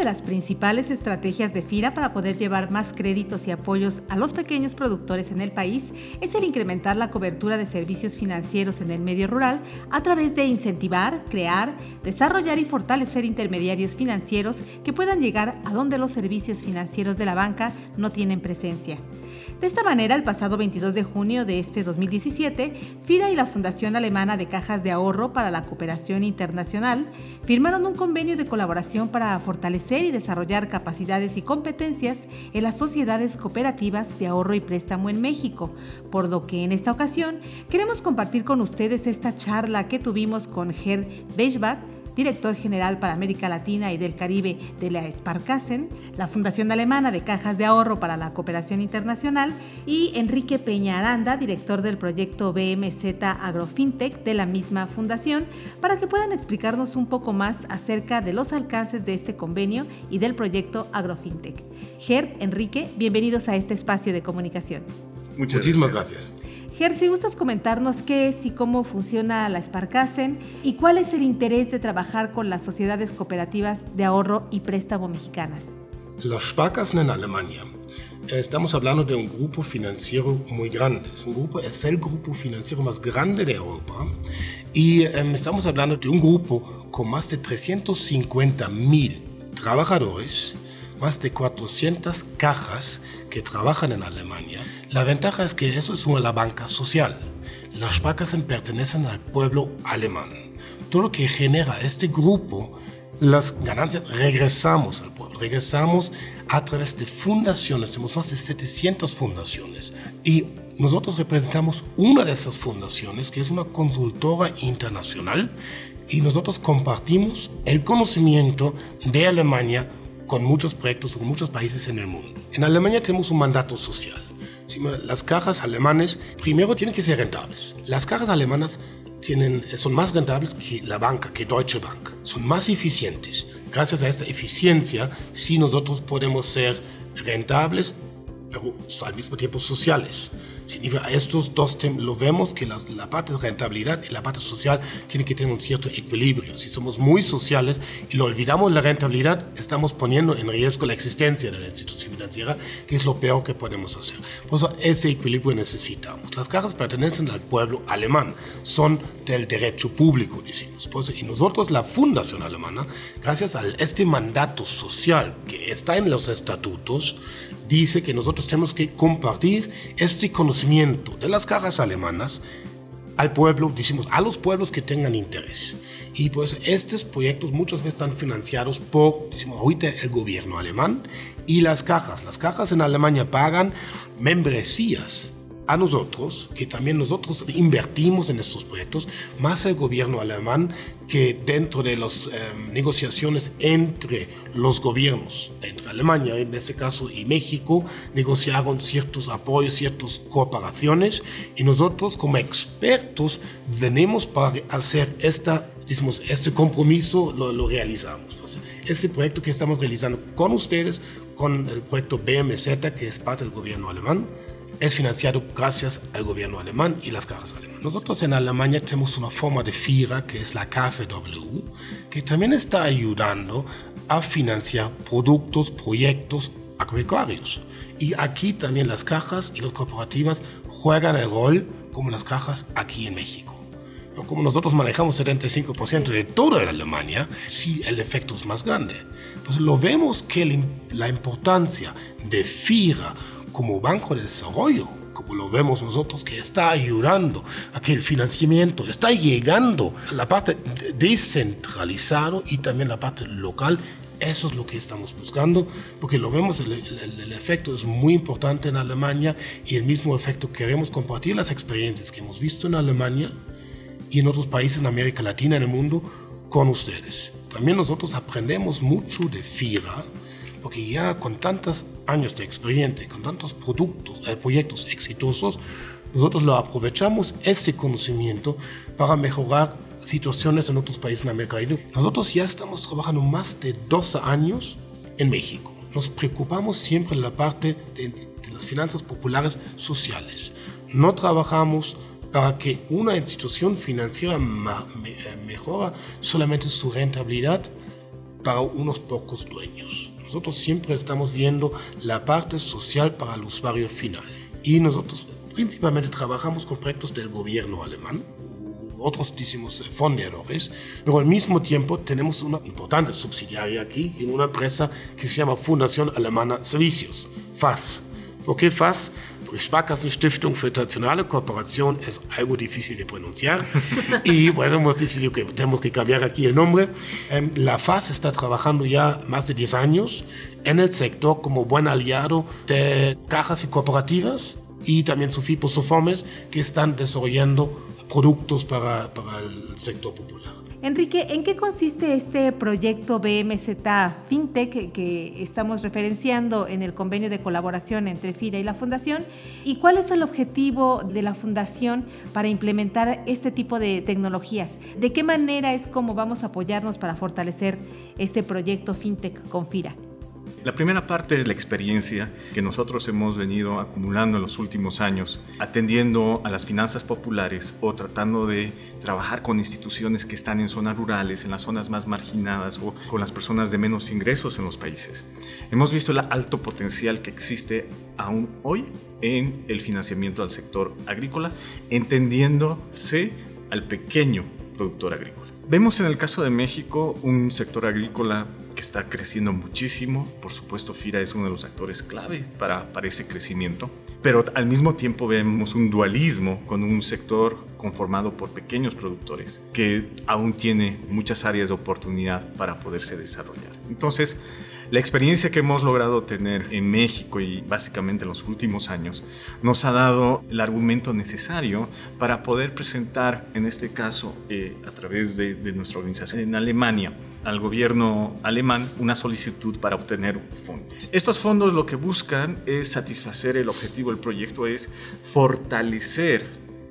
De las principales estrategias de FIRA para poder llevar más créditos y apoyos a los pequeños productores en el país es el incrementar la cobertura de servicios financieros en el medio rural a través de incentivar, crear, desarrollar y fortalecer intermediarios financieros que puedan llegar a donde los servicios financieros de la banca no tienen presencia. De esta manera, el pasado 22 de junio de este 2017, FIRA y la Fundación Alemana de Cajas de Ahorro para la Cooperación Internacional firmaron un convenio de colaboración para fortalecer y desarrollar capacidades y competencias en las sociedades cooperativas de ahorro y préstamo en México, por lo que en esta ocasión queremos compartir con ustedes esta charla que tuvimos con Gerd Beisbach, director general para América Latina y del Caribe de la Sparkassen, la Fundación Alemana de Cajas de Ahorro para la Cooperación Internacional, y Enrique Peña Aranda, director del proyecto BMZ Agrofintech de la misma fundación, para que puedan explicarnos un poco más acerca de los alcances de este convenio y del proyecto Agrofintech. Gerd, Enrique, bienvenidos a este espacio de comunicación. Muchísimas gracias. Ger, si gustas comentarnos qué es y cómo funciona la Sparkassen y cuál es el interés de trabajar con las sociedades cooperativas de ahorro y préstamo mexicanas. La Sparkassen en Alemania. Estamos hablando de un grupo financiero muy grande. Es, un grupo, es el grupo financiero más grande de Europa. Y um, estamos hablando de un grupo con más de 350 mil trabajadores más de 400 cajas que trabajan en Alemania. La ventaja es que eso es una banca social. Las Sparkassen pertenecen al pueblo alemán. Todo lo que genera este grupo, las ganancias regresamos al pueblo, regresamos a través de fundaciones, tenemos más de 700 fundaciones y nosotros representamos una de esas fundaciones que es una consultora internacional y nosotros compartimos el conocimiento de Alemania con muchos proyectos, con muchos países en el mundo. En Alemania tenemos un mandato social. Las cajas alemanes primero tienen que ser rentables. Las cajas alemanas tienen, son más rentables que la banca, que Deutsche Bank. Son más eficientes. Gracias a esta eficiencia, sí nosotros podemos ser rentables, pero al mismo tiempo sociales significa estos dos temas, lo vemos que la, la, parte de rentabilidad y la parte social tiene que tener un cierto equilibrio. Si somos muy sociales y lo olvidamos la rentabilidad, estamos poniendo en riesgo la existencia de la institución financiera, que es lo peor que podemos hacer. Por eso ese equilibrio necesitamos. Las cajas pertenecen al pueblo alemán, son del derecho público, decimos. Por y nosotros, la Fundación Alemana, gracias a este mandato social que está en los estatutos, dice que nosotros tenemos que compartir este conocimiento de las cajas alemanas al pueblo, decimos, a los pueblos que tengan interés. Y pues estos proyectos muchas veces están financiados por, decimos ahorita, el gobierno alemán y las cajas. Las cajas en Alemania pagan membresías a nosotros, que también nosotros invertimos en estos proyectos, más el gobierno alemán, que dentro de las eh, negociaciones entre los gobiernos, entre Alemania en este caso y México, negociaron ciertos apoyos, ciertas cooperaciones, y nosotros como expertos venimos para hacer esta, digamos, este compromiso, lo, lo realizamos. este proyecto que estamos realizando con ustedes, con el proyecto BMZ, que es parte del gobierno alemán, es financiado gracias al gobierno alemán y las cajas alemanas. Nosotros en Alemania tenemos una forma de FIRA que es la KfW, que también está ayudando a financiar productos, proyectos agropecuarios. Y aquí también las cajas y las cooperativas juegan el rol como las cajas aquí en México. Como nosotros manejamos 75% de toda la Alemania, sí el efecto es más grande. Pues lo vemos que la importancia de FIRA como Banco de Desarrollo, como lo vemos nosotros, que está ayudando a que el financiamiento está llegando a la parte descentralizada y también la parte local. Eso es lo que estamos buscando, porque lo vemos, el, el, efecto es muy importante en Alemania y el mismo efecto queremos compartir las experiencias que hemos visto en Alemania y en otros países en América Latina, en el mundo, con ustedes. También nosotros aprendemos mucho de FIRA, porque ya con tantos años de experiencia, con tantos productos, eh, proyectos exitosos, nosotros lo aprovechamos este conocimiento para mejorar situaciones en otros países en América Latina. Nosotros ya estamos trabajando más de 12 años en México. Nos preocupamos siempre en la parte de, las finanzas populares sociales. No trabajamos para que una institución financiera eh, mejora solamente su rentabilidad para unos pocos dueños. Nosotros siempre estamos viendo la parte social para el usuario final. Y nosotros principalmente trabajamos con proyectos del gobierno alemán, otros decimos fondeadores, pero al mismo tiempo tenemos una importante subsidiaria aquí en una empresa que se llama Fundación Alemana Servicios, FAS. ¿Por qué FAS? Sparkassen-Stiftung für Internationale Kooperation es algo difícil de pronunciar y bueno, hemos decidido que tenemos que cambiar aquí el nombre. Em, la FAS está trabajando ya más de 10 años en el sector como buen aliado de cajas y cooperativas y también Sufipos, Sofomes que están desarrollando productos para, para el sector popular. Enrique, ¿en qué consiste este proyecto BMZ FinTech que estamos referenciando en el convenio de colaboración entre FIRA y la Fundación? ¿Y cuál es el objetivo de la Fundación para implementar este tipo de tecnologías? ¿De qué manera es como vamos a apoyarnos para fortalecer este proyecto FinTech con FIRA? La primera parte es la experiencia que nosotros hemos venido acumulando en los últimos años, atendiendo a las finanzas populares o tratando de trabajar con instituciones que están en zonas rurales, en las zonas más marginadas o con las personas de menos ingresos en los países. Hemos visto el alto potencial que existe aún hoy en el financiamiento al sector agrícola, entendiéndose al pequeño productor agrícola. Vemos en el caso de México un sector agrícola que está creciendo muchísimo. Por supuesto, FIRA es uno de los actores clave para, para ese crecimiento. Pero al mismo tiempo vemos un dualismo con un sector conformado por pequeños productores que aún tiene muchas áreas de oportunidad para poderse desarrollar. Entonces, la experiencia que hemos logrado tener en México y básicamente en los últimos años nos ha dado el argumento necesario para poder presentar, en este caso, eh, a través de, nuestra organización en Alemania, al gobierno alemán una solicitud para obtener un fondo. Estos fondos lo que buscan es satisfacer el objetivo del proyecto, es fortalecer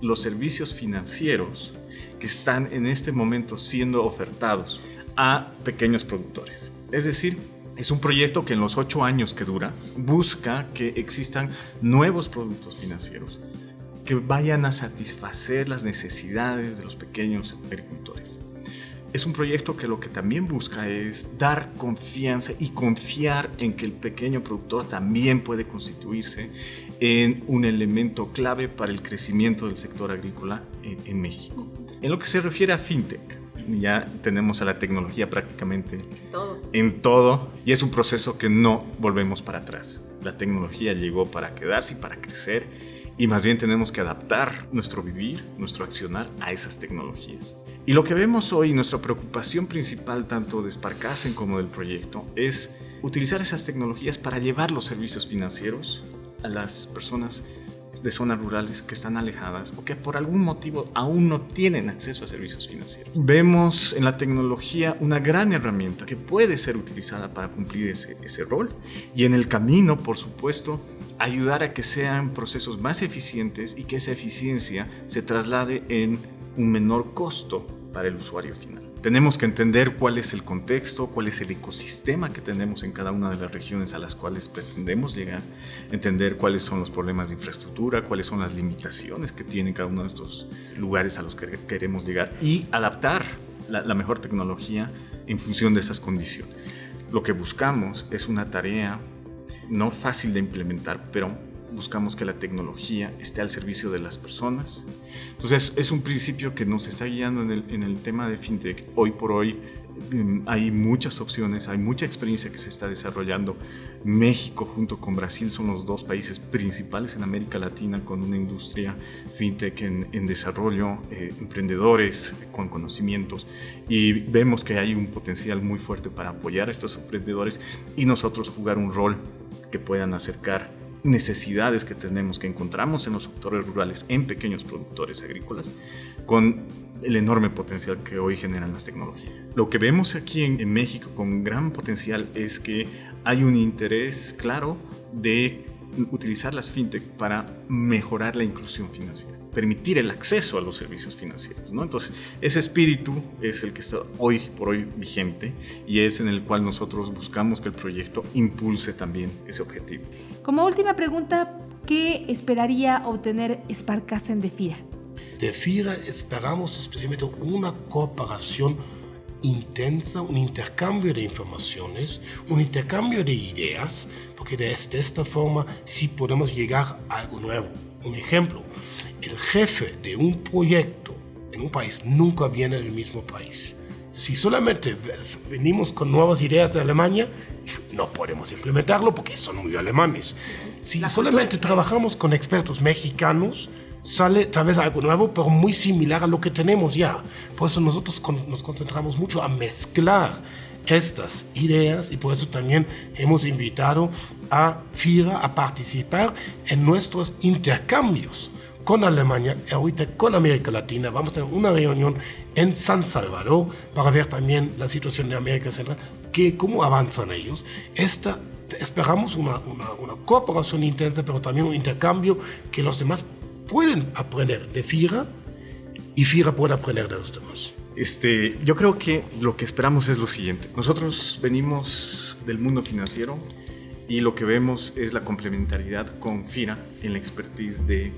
los servicios financieros que están en este momento siendo ofertados a pequeños productores. Es decir, es un proyecto que en los ocho años que dura busca que existan nuevos productos financieros que vayan a satisfacer las necesidades de los pequeños agricultores. Es un proyecto que lo que también busca es dar confianza y confiar en que el pequeño productor también puede constituirse en un elemento clave para el crecimiento del sector agrícola en, en México. En lo que se refiere a FinTech, ya tenemos a la tecnología prácticamente en todo y es un proceso que no volvemos para atrás. La tecnología llegó para quedarse y para crecer y más bien tenemos que adaptar nuestro vivir, nuestro accionar a esas tecnologías. Y lo que vemos hoy, nuestra preocupación principal tanto de Sparkassen como del proyecto es utilizar esas tecnologías para llevar los servicios financieros a las personas de zonas rurales que están alejadas o que por algún motivo aún no tienen acceso a servicios financieros. Vemos en la tecnología una gran herramienta que puede ser utilizada para cumplir ese, ese rol y en el camino, por supuesto, ayudar a que sean procesos más eficientes y que esa eficiencia se traslade en un menor costo para el usuario final. Tenemos que entender cuál es el contexto, cuál es el ecosistema que tenemos en cada una de las regiones a las cuales pretendemos llegar, entender cuáles son los problemas de infraestructura, cuáles son las limitaciones que tiene cada uno de estos lugares a los que queremos llegar y adaptar la, la mejor tecnología en función de esas condiciones. Lo que buscamos es una tarea no fácil de implementar, pero buscamos que la tecnología esté al servicio de las personas. Entonces es un principio que nos está guiando en el, en el tema de fintech. Hoy por hoy em, hay muchas opciones, hay mucha experiencia que se está desarrollando. México junto con Brasil son los dos países principales en América Latina con una industria fintech en, desarrollo, eh, emprendedores con conocimientos y vemos que hay un potencial muy fuerte para apoyar a estos emprendedores y nosotros jugar un rol que puedan acercar necesidades que tenemos, que encontramos en los sectores rurales, en pequeños productores agrícolas, con el enorme potencial que hoy generan las tecnologías. Lo que vemos aquí en, México con gran potencial es que hay un interés claro de utilizar las fintech para mejorar la inclusión financiera, permitir el acceso a los servicios financieros. ¿no? Entonces, ese espíritu es el que está hoy por hoy vigente y es en el cual nosotros buscamos que el proyecto impulse también ese objetivo. Como última pregunta, ¿qué esperaría obtener Sparkassen de FIRA? De FIRA esperamos especialmente una cooperación intensa, un intercambio de informaciones, un intercambio de ideas, porque de, esta forma sí podemos llegar a algo nuevo. Un ejemplo, el jefe de un proyecto en un país nunca viene del mismo país. Si solamente venimos con nuevas ideas de Alemania, no podemos implementarlo porque son muy alemanes. Si solamente trabajamos con expertos mexicanos, sale tal vez algo nuevo, pero muy similar a lo que tenemos ya. Por eso nosotros nos concentramos mucho a mezclar estas ideas y por eso también hemos invitado a FIRA a participar en nuestros intercambios con Alemania ahorita con América Latina. Vamos a tener una reunión en San Salvador para ver también la situación de América Central, que, cómo avanzan ellos. Esta, esperamos una, una, una cooperación intensa, pero también un intercambio que los demás pueden aprender de FIRA y FIRA puede aprender de los demás. Este, yo creo que lo que esperamos es lo siguiente. Nosotros venimos del mundo financiero y lo que vemos es la complementariedad con FIRA en la expertise de,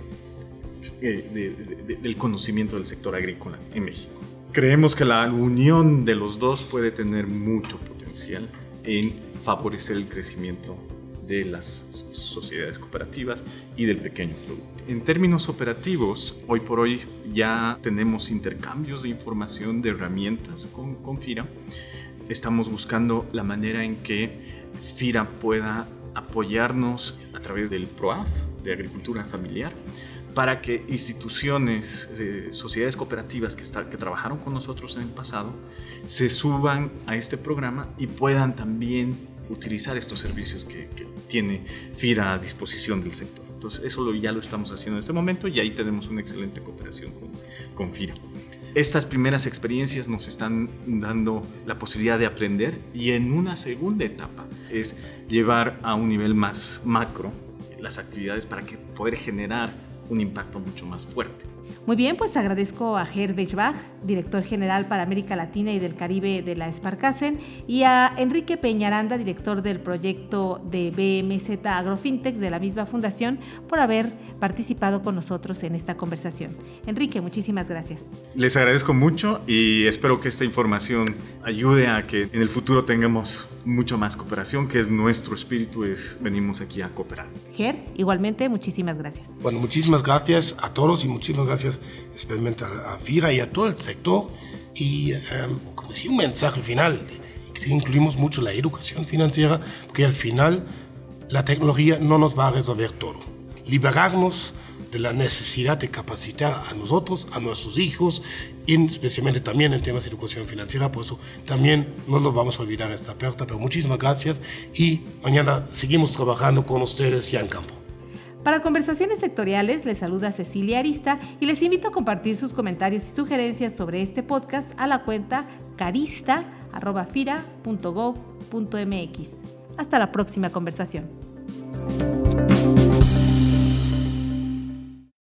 eh, del conocimiento del sector agrícola en México. Creemos que la unión de los dos puede tener mucho potencial en favorecer el crecimiento de las sociedades cooperativas y del pequeño producto. En términos operativos, hoy por hoy ya tenemos intercambios de información, de herramientas con, con FIRA. Estamos buscando la manera en que FIRA pueda apoyarnos a través del PROAF, de Agricultura Familiar, para que instituciones, eh, sociedades cooperativas que, que trabajaron con nosotros en el pasado, se suban a este programa y puedan también utilizar estos servicios que, tiene FIRA a disposición del sector. Entonces, eso ya lo estamos haciendo en este momento y ahí tenemos una excelente cooperación con, con FIRA. Estas primeras experiencias nos están dando la posibilidad de aprender y en una segunda etapa es llevar a un nivel más macro las actividades para que poder generar un impacto mucho más fuerte. Muy bien, pues agradezco a Ger Bechbach, director general para América Latina y del Caribe de la Sparkassen, y a Enrique Peñaranda, director del proyecto de BMZ Agrofintech de la misma fundación, por haber participado con nosotros en esta conversación. Enrique, muchísimas gracias. Les agradezco mucho y espero que esta información ayude a que en el futuro tengamos mucho más cooperación, que es nuestro espíritu, es venimos aquí a cooperar. Ger, igualmente, muchísimas gracias. Bueno, muchísimas gracias a todos y muchísimas gracias especialmente a, FIRA y a todo el sector. Y em, como decía, un mensaje final, que incluimos mucho la educación financiera, porque al final la tecnología no nos va a resolver todo. Liberarnos de la necesidad de capacitar a nosotros, a nuestros hijos, especialmente también en temas de educación financiera. Por eso también no nos vamos a olvidar esta aperta, pero muchísimas gracias y mañana seguimos trabajando con ustedes ya en campo. Para conversaciones sectoriales les saluda Cecilia Arista y les invito a compartir sus comentarios y sugerencias sobre este podcast a la cuenta carista.fira.gov.mx. Hasta la próxima conversación.